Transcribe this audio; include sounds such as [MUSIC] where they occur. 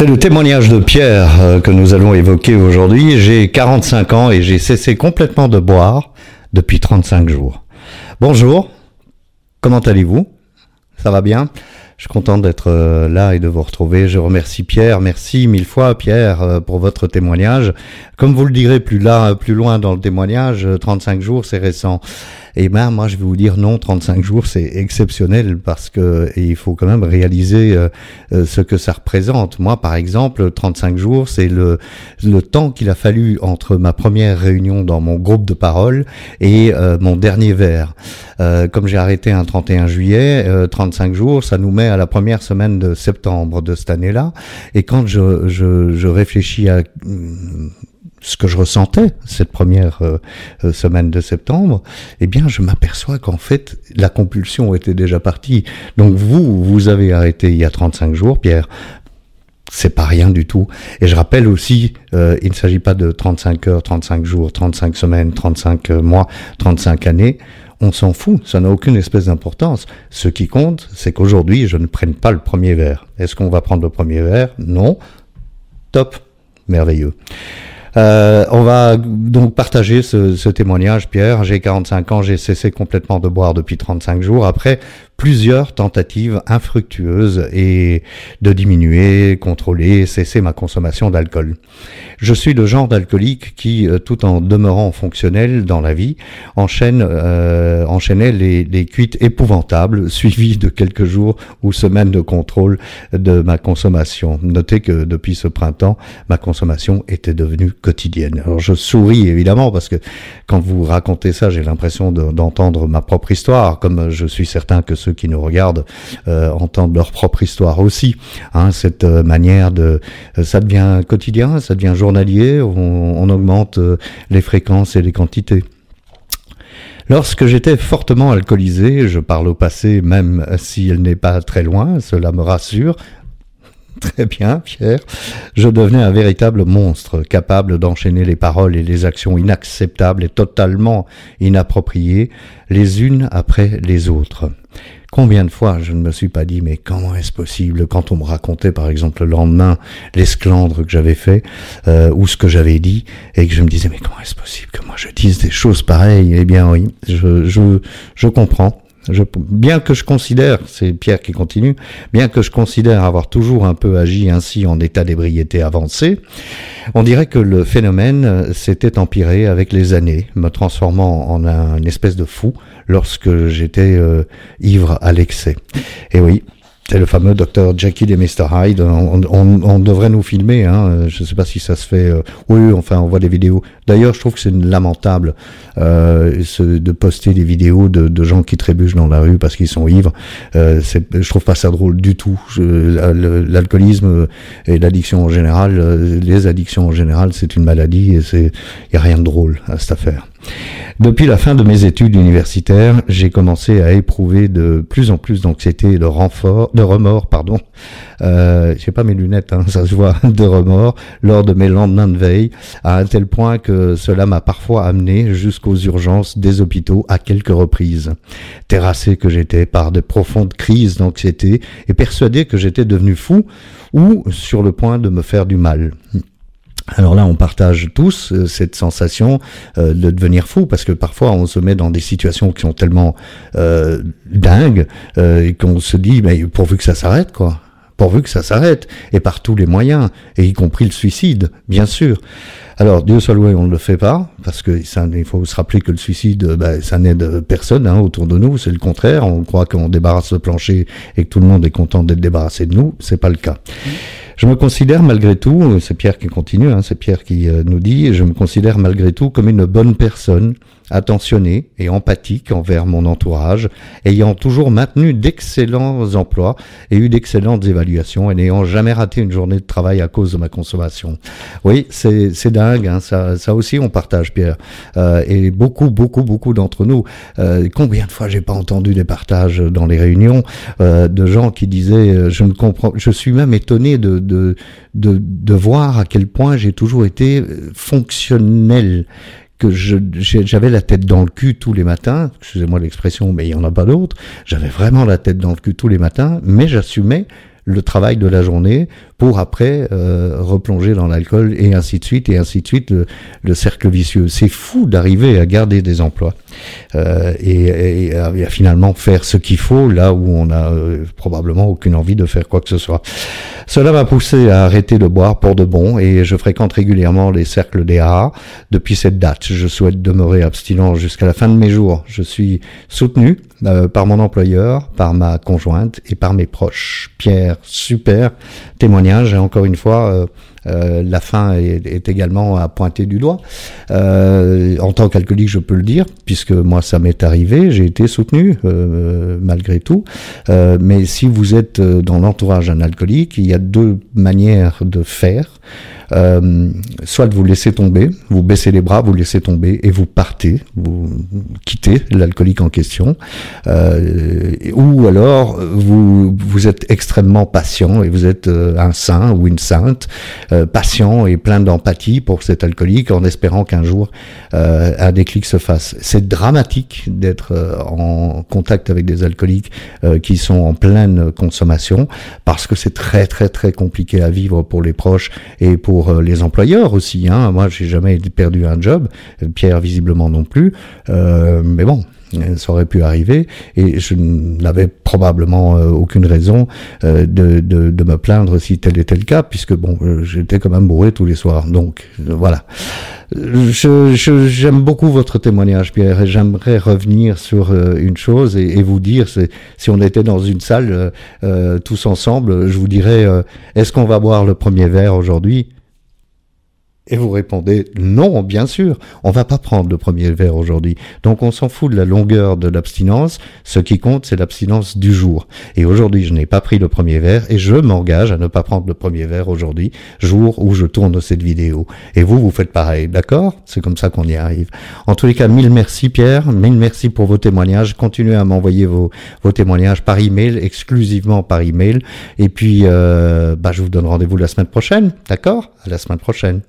C'est le témoignage de Pierre euh, que nous allons évoquer aujourd'hui. J'ai 45 ans et j'ai cessé complètement de boire depuis 35 jours. Bonjour, comment allez-vous? Ça va bien? Je suis content d'être euh, là et de vous retrouver. Je remercie Pierre. Merci mille fois Pierre euh, pour votre témoignage. Comme vous le direz plus là, plus loin dans le témoignage, 35 jours, c'est récent. Et ben moi je vais vous dire non, 35 jours c'est exceptionnel parce que il faut quand même réaliser euh, euh, ce que ça représente. Moi par exemple, 35 jours c'est le le temps qu'il a fallu entre ma première réunion dans mon groupe de parole et euh, mon dernier verre. comme j'ai arrêté un 31 juillet, 35 jours, ça nous met à la première semaine de septembre de cette année-là. Et quand je, je, réfléchis à ce que je ressentais cette première euh, euh, semaine de septembre, eh bien, je m'aperçois qu'en fait, la compulsion était déjà partie. Donc vous, vous avez arrêté il y a 35 jours, Pierre. C'est pas rien du tout. Et je rappelle aussi, euh, il ne s'agit pas de 35 heures, 35 jours, 35 semaines, 35 mois, 35 années. On s'en fout, ça n'a aucune espèce d'importance. Ce qui compte, c'est qu'aujourd'hui, je ne prenne pas le premier verre. Est-ce qu'on va prendre le premier verre? Non. Top. Merveilleux. Euh, on va donc partager ce, ce témoignage, Pierre. J'ai 45 ans, j'ai cessé complètement de boire depuis 35 jours. Après plusieurs tentatives infructueuses et de diminuer, contrôler, cesser ma consommation d'alcool. Je suis le genre d'alcoolique qui, euh, tout en demeurant fonctionnel dans la vie, enchaîne, euh, enchaînait les, les cuites épouvantables, [LAUGHS] suivies de quelques jours ou semaines de contrôle de ma consommation. Notez que depuis ce printemps, ma consommation était devenue quotidienne. Alors je souris évidemment parce que quand vous racontez ça, j'ai l'impression d'entendre ma propre histoire, comme je suis certain que ceux qui nous regardent euh, entendent leur propre histoire aussi. Hein, cette euh, manière de, euh, ça devient quotidien, ça devient journalier, on, on augmente les fréquences et les quantités. Lorsque j'étais fortement alcoolisé, je parle au passé même si elle n'est pas très loin, cela me rassure, [LAUGHS] Très bien, Pierre. Je devenais un véritable monstre, capable d'enchaîner les paroles et les actions inacceptables et totalement inappropriées, les unes après les autres. Combien de fois je ne me suis pas dit mais comment est-ce possible quand on me racontait par exemple le lendemain l'esclandre que j'avais fait euh, ou ce que j'avais dit et que je me disais mais comment est-ce possible que moi je dise des choses pareilles? Eh bien oui, je, je, je comprends. Bien que je considère, c'est Pierre qui continue, bien que je considère avoir toujours un peu agi ainsi en état d'ébriété avancé, on dirait que le phénomène s'était empiré avec les années, me transformant en un espèce de fou lorsque j'étais euh, ivre à l'excès. Et oui, c'est le fameux docteur Jackie et Mr Hyde. On, on, on, devrait nous filmer. Hein. Je ne sais pas si ça se fait. Euh, oui, enfin, on voit des vidéos. D'ailleurs, je trouve que c'est lamentable euh, de poster des vidéos de, de, gens qui trébuchent dans la rue parce qu'ils sont ivres. Euh, je trouve pas ça drôle du tout. L'alcoolisme et l'addiction en général, euh, les addictions en général, c'est une maladie et c'est il y a rien de drôle à cette affaire. Depuis la fin de mes études universitaires, j'ai commencé à éprouver de plus en plus d'anxiété et de remords, pardon. Euh, j'ai pas mes lunettes, hein, [LAUGHS] ça se voit, de remords lors de mes lendemains de veille, à un tel point que cela m'a parfois amené jusqu'aux urgences des hôpitaux à quelques reprises. Terrassé que j'étais par de profondes crises d'anxiété et persuadé que j'étais devenu fou ou sur le point de me faire du mal. Alors là, on partage tous euh, cette sensation euh, de devenir fou, parce que parfois on se met dans des situations qui sont tellement euh, dingues et qu'on se dit, mais pourvu que ça s'arrête, quoi. Pourvu que ça s'arrête, et par tous les moyens, et y compris le suicide, bien sûr. Alors, Dieu soit loué, on ne le fait pas, parce que ça, il faut se rappeler que le suicide, bah, ça n'aide personne hein, autour de nous, c'est le contraire. On croit qu'on débarrasse le plancher et que tout le monde est content d'être débarrassé de nous, c'est pas le cas. Je me considère malgré tout, c'est Pierre qui continue, hein, c'est Pierre qui euh, nous dit, je me considère malgré tout comme une bonne personne, attentionné et empathique envers mon entourage, ayant toujours maintenu d'excellents emplois et eu d'excellentes évaluations et n'ayant jamais raté une journée de travail à cause de ma consommation. Oui, c'est dingue, hein, ça, ça aussi on partage Pierre. Euh, et beaucoup, beaucoup, beaucoup d'entre nous, euh, combien de fois j'ai pas entendu des partages dans les réunions euh, de gens qui disaient euh, je ne comprends, je suis même étonné de, de, de voir à quel point j'ai toujours été euh, fonctionnel que j'avais la tête dans le cul tous les matins, excusez-moi l'expression, mais il n'y en a pas d'autre, j'avais vraiment la tête dans le cul tous les matins, mais j'assumais le travail de la journée pour après euh, replonger dans l'alcool et ainsi de suite et ainsi de suite le, cercle vicieux. C'est fou d'arriver à garder des emplois euh, et, à, finalement faire ce qu'il faut là où on a euh, probablement aucune envie de faire quoi que ce soit. Cela m'a poussé à arrêter de boire pour de bon et je fréquente régulièrement les cercles des AA depuis cette date. Je souhaite demeurer abstinent jusqu'à la fin de mes jours. Je suis soutenu euh, par mon employeur, par ma conjointe et par mes proches. Pierre, super témoignage et encore une fois, euh, euh, la fin est, également à pointer du doigt. en tant qu'alcoolique, je peux le dire, puisque moi ça m'est arrivé, j'ai été soutenu malgré tout. mais si vous êtes dans l'entourage d'un alcoolique, il y a deux manières de faire. Euh, soit vous laissez tomber, vous baissez les bras, vous laissez tomber et vous partez, vous quittez l'alcoolique en question, euh, ou alors vous vous êtes extrêmement patient et vous êtes euh, un saint ou une sainte, patient et plein d'empathie pour cet alcoolique en espérant qu'un jour un déclic se fasse. C'est dramatique d'être en contact avec des alcooliques qui sont en pleine consommation parce que c'est très très très compliqué à vivre pour les proches et pour euh, les employeurs aussi. Hein. Moi, j'ai jamais perdu un job, Pierre visiblement non plus. Euh, mais bon, ça aurait pu arriver et je n'avais probablement euh, aucune raison de, de, me plaindre si tel était le cas puisque bon j'étais quand même bourré tous les soirs donc voilà j'aime je, beaucoup votre témoignage Pierre et j'aimerais revenir sur une chose et, et vous dire si on était dans une salle tous ensemble je vous dirais est-ce qu'on va boire le premier verre aujourd'hui? Et vous répondez non, bien sûr, on va pas prendre le premier verre aujourd'hui. Donc on s'en fout de la longueur de l'abstinence. Ce qui compte, c'est l'abstinence du jour. Et aujourd'hui, je n'ai pas pris le premier verre et je m'engage à ne pas prendre le premier verre aujourd'hui, jour où je tourne cette vidéo. Et vous, vous faites pareil, d'accord? C'est comme ça qu'on y arrive. En tous les cas, mille merci Pierre, mille merci pour vos témoignages. Continuez à m'envoyer vos, vos témoignages par email, exclusivement par email. Et puis, euh, bah, je vous donne rendez-vous la semaine prochaine, d'accord? À la semaine prochaine.